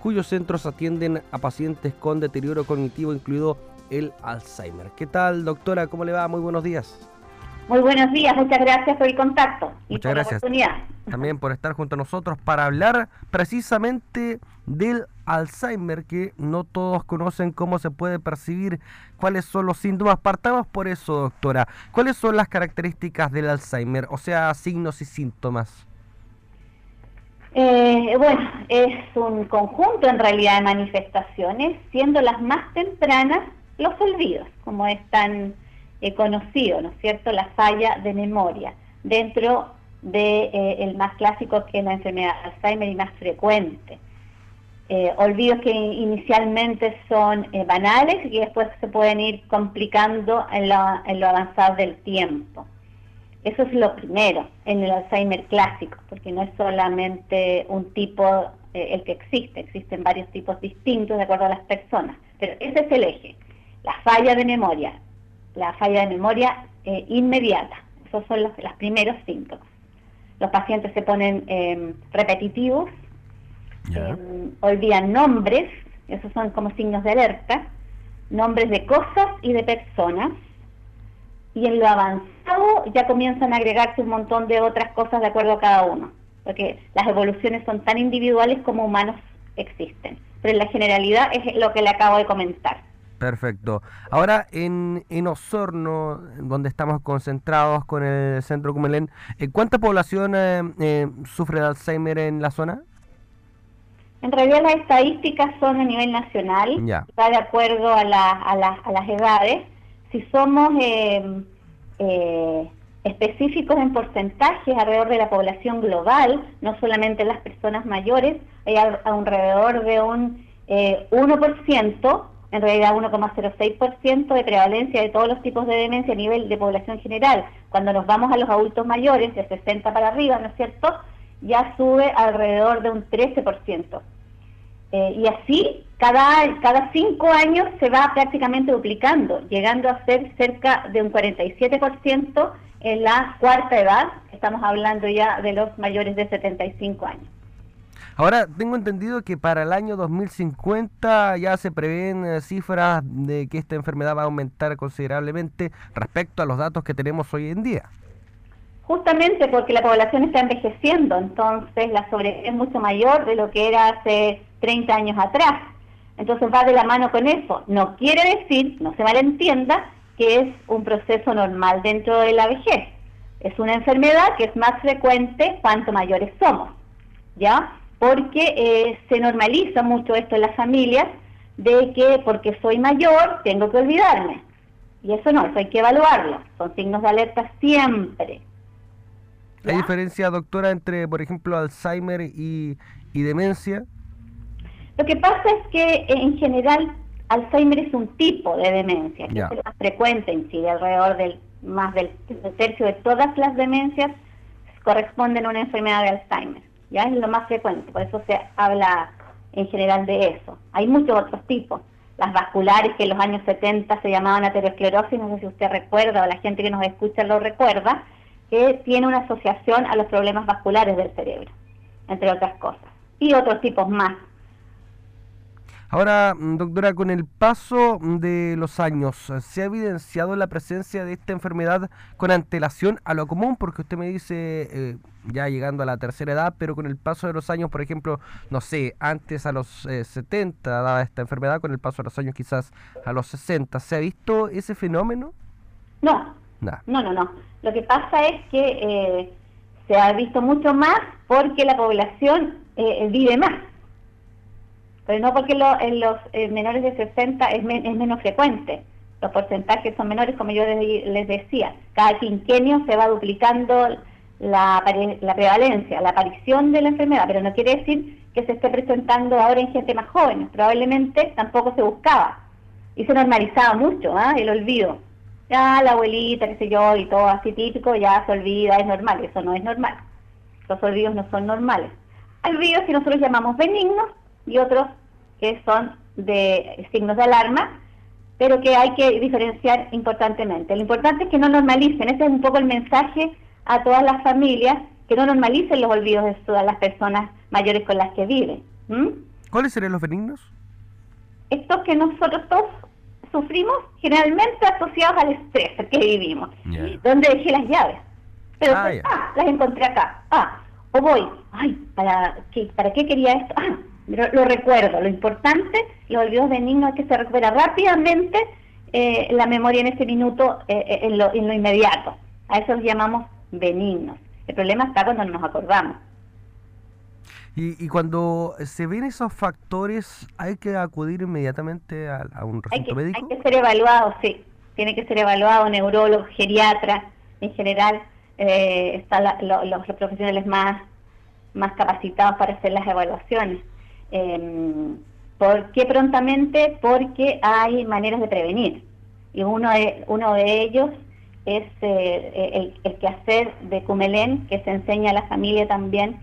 cuyos centros atienden a pacientes con deterioro cognitivo, incluido el Alzheimer. ¿Qué tal, doctora? ¿Cómo le va? Muy buenos días. Muy buenos días, muchas gracias por el contacto y muchas gracias. También por estar junto a nosotros para hablar precisamente del Alzheimer, que no todos conocen cómo se puede percibir, cuáles son los síntomas. Partamos por eso, doctora. ¿Cuáles son las características del Alzheimer, o sea, signos y síntomas? Eh, bueno, es un conjunto en realidad de manifestaciones, siendo las más tempranas los olvidos, como es tan eh, conocido, ¿no es cierto?, la falla de memoria, dentro de eh, más clásico que es la enfermedad de Alzheimer y más frecuente. olvidos que inicialmente son banales y después se pueden ir complicando en lo avanzado del tiempo. Eso es lo primero en el Alzheimer clásico, porque no es solamente un tipo eh, el que existe, existen varios tipos distintos de acuerdo a las personas, pero ese es el eje, la falla de memoria, la falla de memoria eh, inmediata, esos son los, primeros síntomas. Los pacientes se ponen em, repetitivos, em, olvidan nombres, esos son como signos de alerta, nombres de cosas y de personas, y en lo avanzado ya comienzan a agregarse un montón de otras cosas de acuerdo a cada uno, porque las evoluciones son tan individuales como humanos existen. Pero en la generalidad es lo que le acabo de comentar. Perfecto. Ahora, en, en Osorno, donde estamos concentrados con el Centro Cumelén, eh, ¿cuánta población eh, eh, sufre de Alzheimer en la zona? En realidad las estadísticas son a nivel nacional, ya. está de acuerdo a, la, a, a las edades si somos eh, eh, específicos en porcentajes alrededor de la población global, no solamente las personas mayores, hay alrededor de un eh, 1%, en realidad 1,06% de prevalencia de todos los tipos de demencia a nivel de población general. Cuando nos vamos a los adultos mayores, de 60 para arriba, ¿no es cierto?, ya sube alrededor de un 13%. Eh, y así, cada, cada cinco años se va prácticamente duplicando, llegando a ser cerca de un 47% en la cuarta edad. Estamos hablando ya de los mayores de 75 años. Ahora, tengo entendido que para el año 2050 ya se prevén eh, cifras de que esta enfermedad va a aumentar considerablemente respecto a los datos que tenemos hoy en día. Justamente porque la población está envejeciendo, entonces la sobre es mucho mayor de lo que era hace 30 años atrás. Entonces va de la mano con eso. No quiere decir, no se malentienda, que es un proceso normal dentro de la vejez. Es una enfermedad que es más frecuente cuanto mayores somos, ¿ya? Porque eh, se normaliza mucho esto en las familias de que porque soy mayor tengo que olvidarme. Y eso no, eso hay que evaluarlo. Son signos de alerta siempre. ¿Hay diferencia, doctora, entre, por ejemplo, Alzheimer y, demencia? Lo que pasa es que en general Alzheimer es un tipo de demencia, que es el más frecuente en Chile, alrededor del más del, tercio de todas las demencias corresponden a una enfermedad de Alzheimer. Ya es lo más frecuente, por eso se habla en general de eso. Hay muchos otros tipos. Las vasculares que en los años 70 se llamaban aterosclerosis, no sé si usted recuerda o la gente que nos escucha lo recuerda, que tiene una asociación a los problemas vasculares del cerebro, entre otras cosas, y otros tipos más. Ahora, mm, doctora, con el paso de los años, ¿se ha evidenciado la presencia de esta enfermedad con antelación a lo común? Porque usted me dice, eh, ya llegando a la tercera edad, pero con el paso de los años, por ejemplo, no sé, antes a los 70 eh, daba esta enfermedad, con el paso de los años quizás a los 60, ¿se ha visto ese fenómeno? No, no, no, no. Lo que pasa es que eh, se ha visto mucho más porque la población eh, vive más. Pero no porque en los eh, menores de 60 es, es, menos frecuente. Los porcentajes son menores, como yo les, decía. Cada quinquenio se va duplicando la, prevalencia, la aparición de la enfermedad, pero no quiere decir que se esté presentando ahora en gente más joven. Probablemente tampoco se buscaba. Y se normalizaba mucho ¿ah? el olvido ya la abuelita, qué sé yo, y todo así típico, ya se olvida, es normal. Eso no es normal. Los olvidos no son normales. Olvidos que nosotros llamamos benignos y otros que son de signos de alarma, pero que hay que diferenciar importantemente. Lo importante es que no normalicen, ese es un poco el mensaje a todas las familias, que no normalicen los olvidos de todas las personas mayores con las que viven. ¿Cuáles serían los benignos? Estos que nosotros todos sufrimos generalmente asociados al estrés que vivimos. Donde dejé las llaves. Pero ah, ah, las encontré acá. Ah, o voy, ay, ¿para qué, ¿para qué quería esto? Ah, lo, recuerdo. Lo importante, los olvidos benignos es que se recupera rápidamente eh, la memoria en ese minuto, eh, eh, en, lo, en lo inmediato. A eso los llamamos benignos. El problema está cuando nos acordamos. Y, cuando se ven esos factores, ¿hay que acudir inmediatamente a, un recinto médico? Hay que ser evaluado, sí. Tiene que ser evaluado neurólogo, geriatra, en general eh, están los, profesionales más, más capacitados para hacer las evaluaciones. Eh, ¿Por qué prontamente? Porque hay maneras de prevenir. Y uno de, uno de ellos es eh, el, el quehacer de Cumelén, que se enseña a la familia también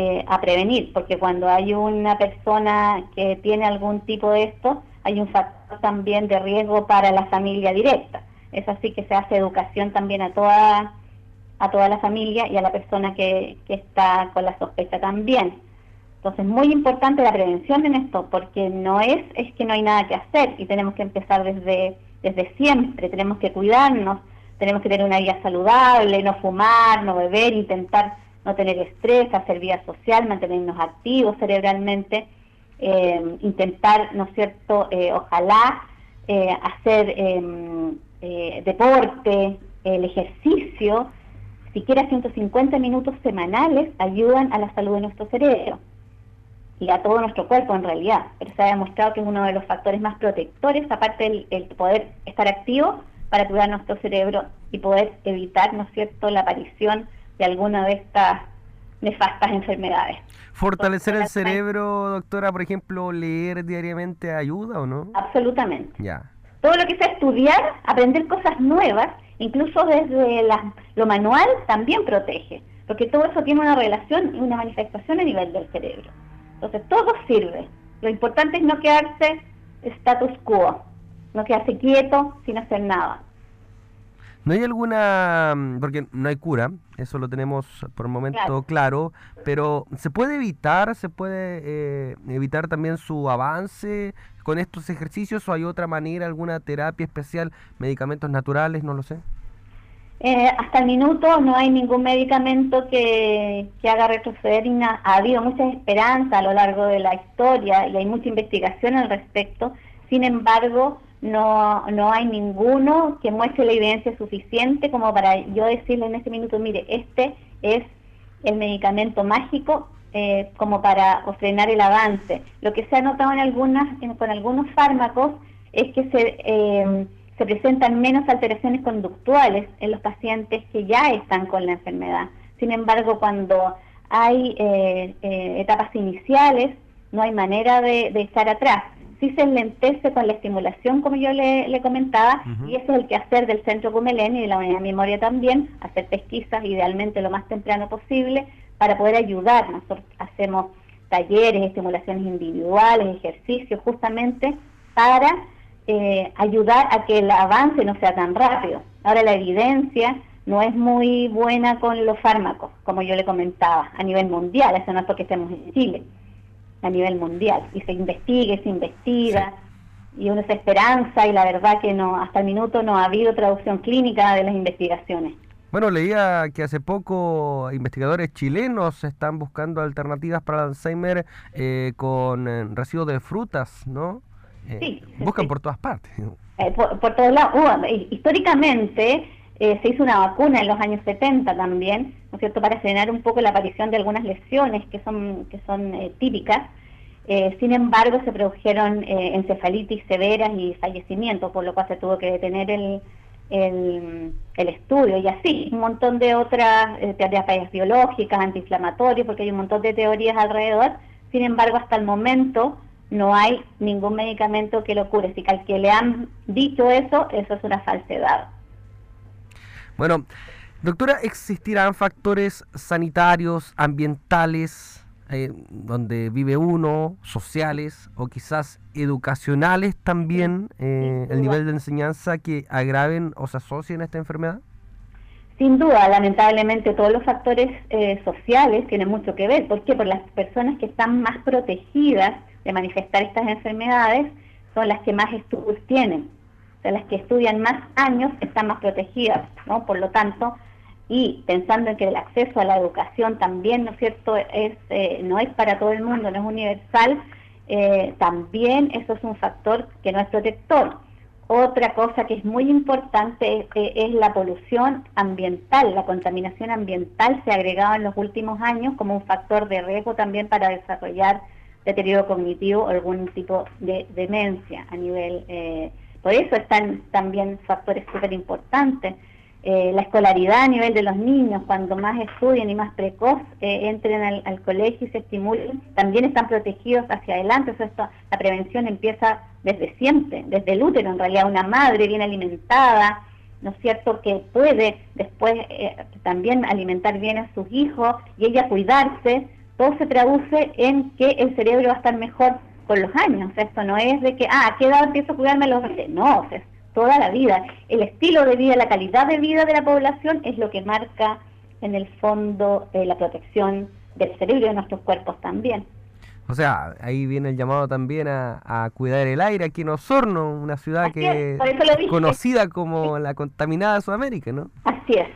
eh, a prevenir, porque cuando hay una persona que tiene algún tipo de esto, hay un factor también de riesgo para la familia directa. Es así que se hace educación también a toda, a toda la familia y a la persona que, que está con la sospecha también. Entonces, muy importante la prevención en esto, porque no es, es que no hay nada que hacer y tenemos que empezar desde, desde siempre, tenemos que cuidarnos, tenemos que tener una vida saludable, no fumar, no beber, intentar no tener estrés, hacer vida social, mantenernos activos cerebralmente, eh, intentar, ¿no es cierto?, eh, ojalá eh, hacer em, deporte, el ejercicio, siquiera 150 minutos semanales ayudan a la salud de nuestro cerebro y a todo nuestro cuerpo en realidad, pero se ha demostrado que es uno de los factores más protectores, aparte del el poder estar activo para cuidar nuestro cerebro y poder evitar, ¿no es cierto?, la aparición de alguna de estas nefastas enfermedades. ¿Fortalecer el cerebro, doctora, por ejemplo, leer diariamente ayuda o no? Absolutamente. Ya. Todo lo que sea estudiar, aprender cosas nuevas, incluso desde lo manual, también protege, porque todo eso tiene una relación y una manifestación a nivel del cerebro. Entonces, todo sirve. Lo importante es no quedarse status quo, no quedarse quieto sin hacer nada. ¿No hay alguna, mm, porque no hay cura, eso lo tenemos por el momento claro, pero ¿se puede evitar, se puede eh, evitar también su avance con estos ejercicios o hay otra manera, alguna terapia especial, medicamentos naturales, no lo sé? Eh, hasta el minuto no hay ningún medicamento que, que haga retroceder y ha habido mucha esperanza a lo largo de la historia y hay mucha investigación al respecto. Sin embargo, no, no hay ninguno que muestre la evidencia suficiente como para yo decirle en este minuto, mire, este es el medicamento mágico eh, como para frenar el avance. Lo que se ha notado en algunas, con algunos fármacos es que se, eh, se presentan menos alteraciones conductuales en los pacientes que ya están con la enfermedad. Sin embargo, cuando hay eh, etapas iniciales, no hay manera de, de estar atrás sí se enlentece con la estimulación, como yo le, comentaba, y ese es el quehacer del Centro Cumelén y de la Unidad de Memoria también, hacer pesquisas idealmente lo más temprano posible para poder ayudar. Nosotros hacemos talleres, estimulaciones individuales, ejercicios, justamente para eh, ayudar a que el avance no sea tan rápido. Ahora la evidencia no es muy buena con los fármacos, como yo le comentaba, a nivel mundial, eso no es porque estemos en Chile a nivel mundial y se investigue, se investiga y uno se esperanza y la verdad que no hasta el minuto no ha habido traducción clínica de las investigaciones. Bueno, leía que hace poco investigadores chilenos están buscando alternativas para el Alzheimer eh, con eh, residuos de frutas, ¿no? Eh, sí, buscan por todas partes. por, por, todos lados. Uh, históricamente se hizo una vacuna en los años 70 también, ¿no es cierto?, para frenar un poco la aparición de algunas lesiones que son, que son típicas. sin embargo, se produjeron encefalitis severas y fallecimientos, por lo cual se tuvo que detener el, el, estudio y así, un montón de otras eh, terapias biológicas, antiinflamatorias, porque hay un montón de teorías alrededor. Sin embargo, hasta el momento no hay ningún medicamento que lo cure. Si al que le han dicho eso, eso es una falsedad. Bueno, doctora, ¿existirán factores sanitarios, ambientales, eh, donde vive uno, sociales o quizás educacionales también, eh, el nivel de enseñanza que agraven o se asocien a esta enfermedad? sin duda, lamentablemente, todos los factores eh, sociales tienen mucho que ver. ¿Por qué? Por las personas que están más protegidas de manifestar estas enfermedades son las que más estudios tienen. O sea, las que estudian más años están más protegidas, ¿no? Por lo tanto, y pensando en que el acceso a la educación también, ¿no es cierto?, es, eh, no es para todo el mundo, no es universal, eh, también eso es un factor que no es protector. Otra cosa que es muy importante es, la polución ambiental. La contaminación ambiental se ha agregado en los últimos años como un factor de riesgo también para desarrollar deterioro cognitivo o algún tipo de demencia a nivel... Eh, por eso están también factores súper importantes. Eh, la escolaridad a nivel de los niños, cuando más estudien y más precoz eh, entren al, colegio y se estimulen, también están protegidos hacia adelante. Eso esto, la prevención empieza desde siempre, desde el útero, en realidad una madre bien alimentada, ¿no es cierto?, que puede después eh, también alimentar bien a sus hijos y ella cuidarse, todo se traduce en que el cerebro va a estar mejor con los años. esto no es de que, ah, ¿a qué edad empiezo a cuidarme los No, o sea, toda la vida. El estilo de vida, la calidad de vida de la población es lo que marca en el fondo eh, la protección del cerebro y de nuestros cuerpos también. O sea, ahí viene el llamado también a, cuidar el aire aquí en Osorno, una ciudad que es conocida como la contaminada de Sudamérica, ¿no? Así es.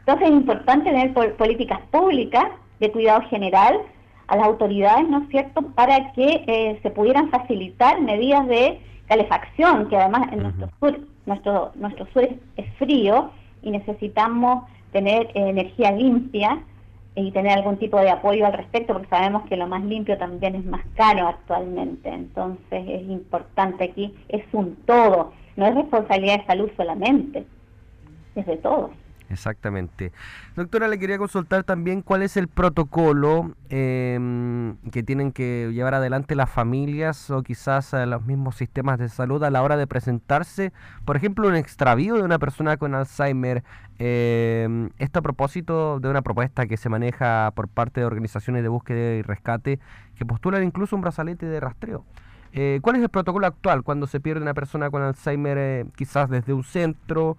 Entonces es importante tener políticas públicas de cuidado general a las autoridades, ¿no es cierto?, para que eh, se pudieran facilitar medidas de calefacción, que además en nuestro sur, nuestro, nuestro sur es, frío y necesitamos tener energía limpia y tener algún tipo de apoyo al respecto, porque sabemos que lo más limpio también es más caro actualmente. Entonces es importante aquí, es un todo, no es responsabilidad de salud solamente, es de todos. Exactamente. Doctora, le quería consultar también cuál es el protocolo em, que tienen que llevar adelante las familias o quizás eh, los mismos sistemas de salud a la hora de presentarse, por ejemplo, un extravío de una persona con Alzheimer. Eh, esto a propósito de una propuesta que se maneja por parte de organizaciones de búsqueda y rescate que postulan incluso un brazalete de rastreo. Eh, ¿Cuál es el protocolo actual cuando se pierde una persona con Alzheimer, eh, quizás desde un centro,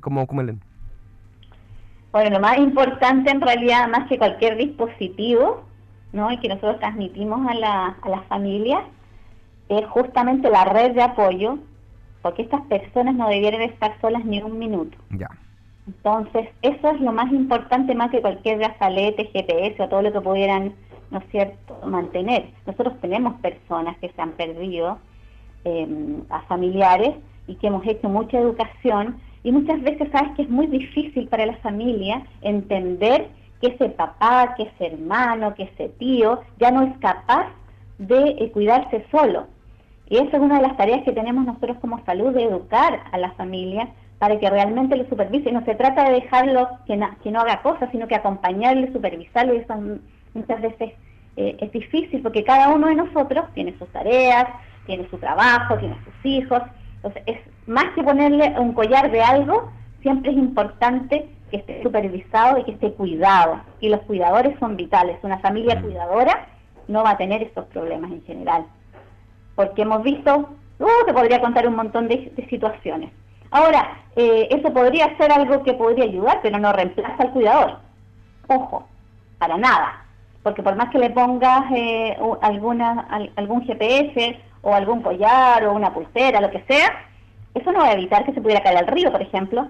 como, como el bueno, lo más importante en realidad, más que cualquier dispositivo, ¿no? Y que nosotros transmitimos a la, a las familias, es justamente la red de apoyo, porque estas personas no debieran estar solas ni un minuto. Ya. Entonces, eso es lo más importante, más que cualquier brazalete, GPS o todo lo que pudieran, ¿no es cierto?, mantener. Nosotros tenemos personas que se han perdido, eh, a familiares, y que hemos hecho mucha educación y muchas veces sabes que es muy difícil para la familia entender que ese papá, que ese hermano, que ese tío ya no es capaz de eh, cuidarse solo. Y esa es una de las tareas que tenemos nosotros como salud, de educar a la familia para que realmente lo supervise. No se trata de dejarlo que, que no haga cosas, sino que acompañarle, supervisarlo. Y eso muchas veces eh, es difícil porque cada uno de nosotros tiene sus tareas, tiene su trabajo, tiene sus hijos. Entonces es más que ponerle un collar de algo, siempre es importante que esté supervisado y que esté cuidado. Y los cuidadores son vitales. Una familia mm. cuidadora no va a tener estos problemas en general. Porque hemos visto, uh, te podría contar un montón de, situaciones. Ahora, eh, eso podría ser algo que podría ayudar, pero no reemplaza al cuidador. Ojo, para nada. Porque por más que le pongas eh, alguna, algún GPS o algún collar o una pulsera, lo que sea, eso no va a evitar que se pudiera caer al río, por ejemplo.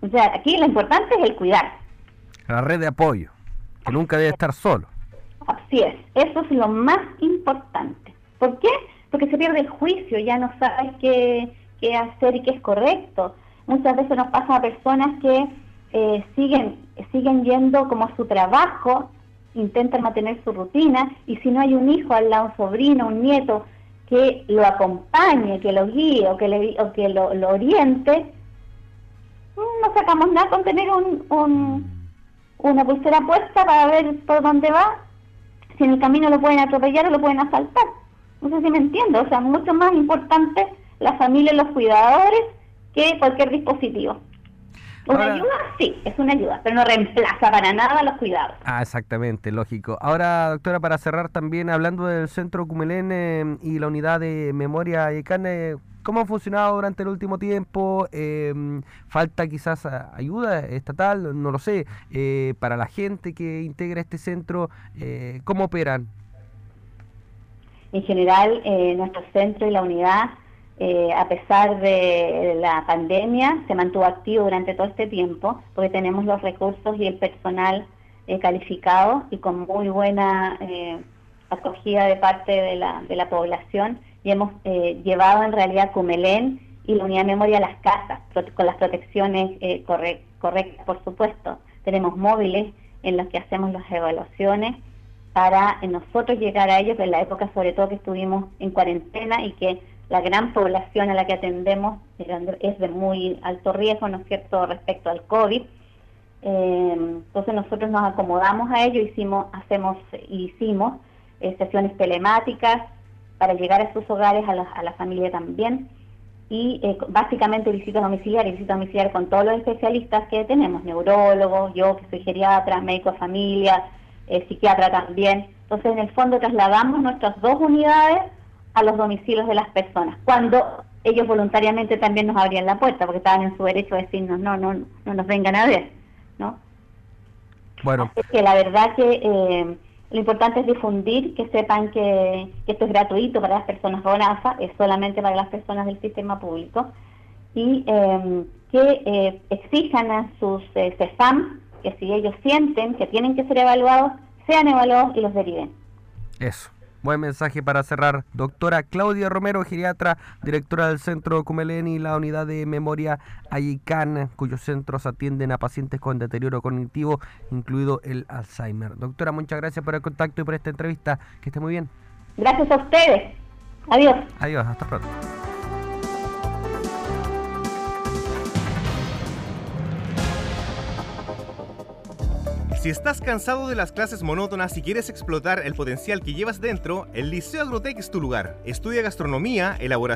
O sea, aquí lo importante es el cuidar. La red de apoyo, que nunca debe estar solo. Así es, eso es lo más importante. ¿Por qué? Porque se pierde el juicio, ya no sabes qué, qué hacer y qué es correcto. Muchas veces nos pasa a personas que eh, siguen, siguen yendo como a su trabajo, intentan mantener su rutina, y si no hay un hijo al lado, un sobrino, un nieto, que lo acompañe, que lo guíe o que, le, o que lo, oriente, no sacamos nada con tener un, una pulsera puesta para ver por dónde va, si en el camino lo pueden atropellar o lo pueden asaltar. No sé si me entiendo, o sea, mucho más importante la familia y los cuidadores que cualquier dispositivo. Una ayuda, sí, es una ayuda, pero no reemplaza para nada los cuidados. Ah, exactamente, lógico. Ahora, doctora, para cerrar también, hablando del Centro Cumelén eh, y la unidad de memoria y carne, ¿cómo ha funcionado durante el último tiempo? Em, ¿Falta quizás ayuda estatal? No lo sé. Eh, para la gente que integra este centro, eh, ¿cómo operan? En general, nuestro centro y la unidad eh, a pesar de la pandemia, se mantuvo activo durante todo este tiempo, porque tenemos los recursos y el personal eh, calificado y con muy buena eh, acogida de parte de la, de la población y hemos llevado en realidad Cumelén y la unidad de memoria a las casas, con las protecciones correctas, por supuesto. Tenemos móviles en los que hacemos las evaluaciones para nosotros llegar a ellos en la época sobre todo que estuvimos en cuarentena y que la gran población a la que atendemos es de muy alto riesgo, ¿no es cierto?, respecto al COVID. Eh, entonces nosotros nos acomodamos a ello, hicimos, hacemos, hicimos eh, sesiones telemáticas para llegar a sus hogares, a la, a la familia también, y eh, básicamente visitas domiciliarias, visitas domiciliarias con todos los especialistas que tenemos, neurólogos, yo que soy geriatra, médico de familia, psiquiatra también. Entonces en el fondo trasladamos nuestras dos unidades a los domicilios de las personas, cuando ellos voluntariamente también nos abrían la puerta, porque estaban en su derecho a decirnos, no, no, no nos vengan a ver, ¿no? Bueno. Así que la verdad que eh, lo importante es difundir, que sepan que, esto es gratuito para las personas con AFA, es solamente para las personas del sistema público, y em, que eh, exijan a sus eh, CEFAM que si ellos sienten que tienen que ser evaluados, sean evaluados y los deriven. Eso. Buen mensaje para cerrar. Doctora Claudia Romero, geriatra, directora del Centro Cumeleni y la unidad de memoria Ayicán, cuyos centros atienden a pacientes con deterioro cognitivo, incluido el Alzheimer. Doctora, muchas gracias por el contacto y por esta entrevista. Que esté muy bien. Gracias a ustedes. Adiós. Adiós, hasta pronto. Si estás cansado de las clases monótonas y quieres explotar el potencial que llevas dentro, el Liceo Agrotec es tu lugar. Estudia gastronomía, elaboración